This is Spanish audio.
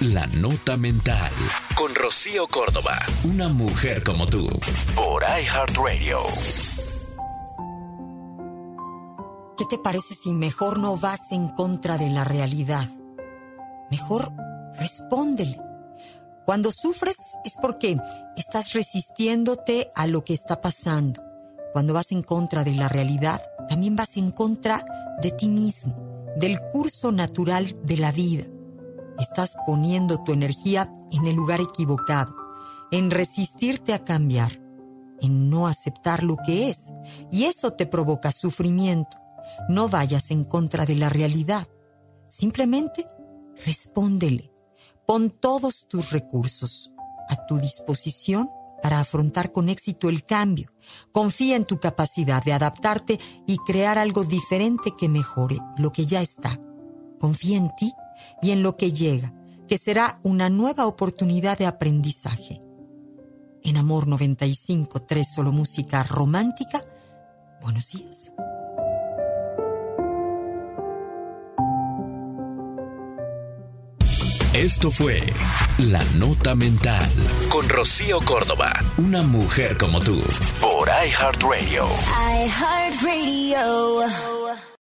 La Nota Mental. Con Rocío Córdoba. Una mujer como tú. Por iHeartRadio. ¿Qué te parece si mejor no vas en contra de la realidad? Mejor respóndele. Cuando sufres es porque estás resistiéndote a lo que está pasando. Cuando vas en contra de la realidad, también vas en contra de ti mismo, del curso natural de la vida. Estás poniendo tu energía en el lugar equivocado, en resistirte a cambiar, en no aceptar lo que es, y eso te provoca sufrimiento. No vayas en contra de la realidad. Simplemente respóndele. Pon todos tus recursos a tu disposición para afrontar con éxito el cambio. Confía en tu capacidad de adaptarte y crear algo diferente que mejore lo que ya está. Confía en ti y en lo que llega, que será una nueva oportunidad de aprendizaje. En Amor 95, 3 solo música romántica. Buenos días. Esto fue La Nota Mental con Rocío Córdoba, una mujer como tú, por iHeartRadio. iHeartRadio.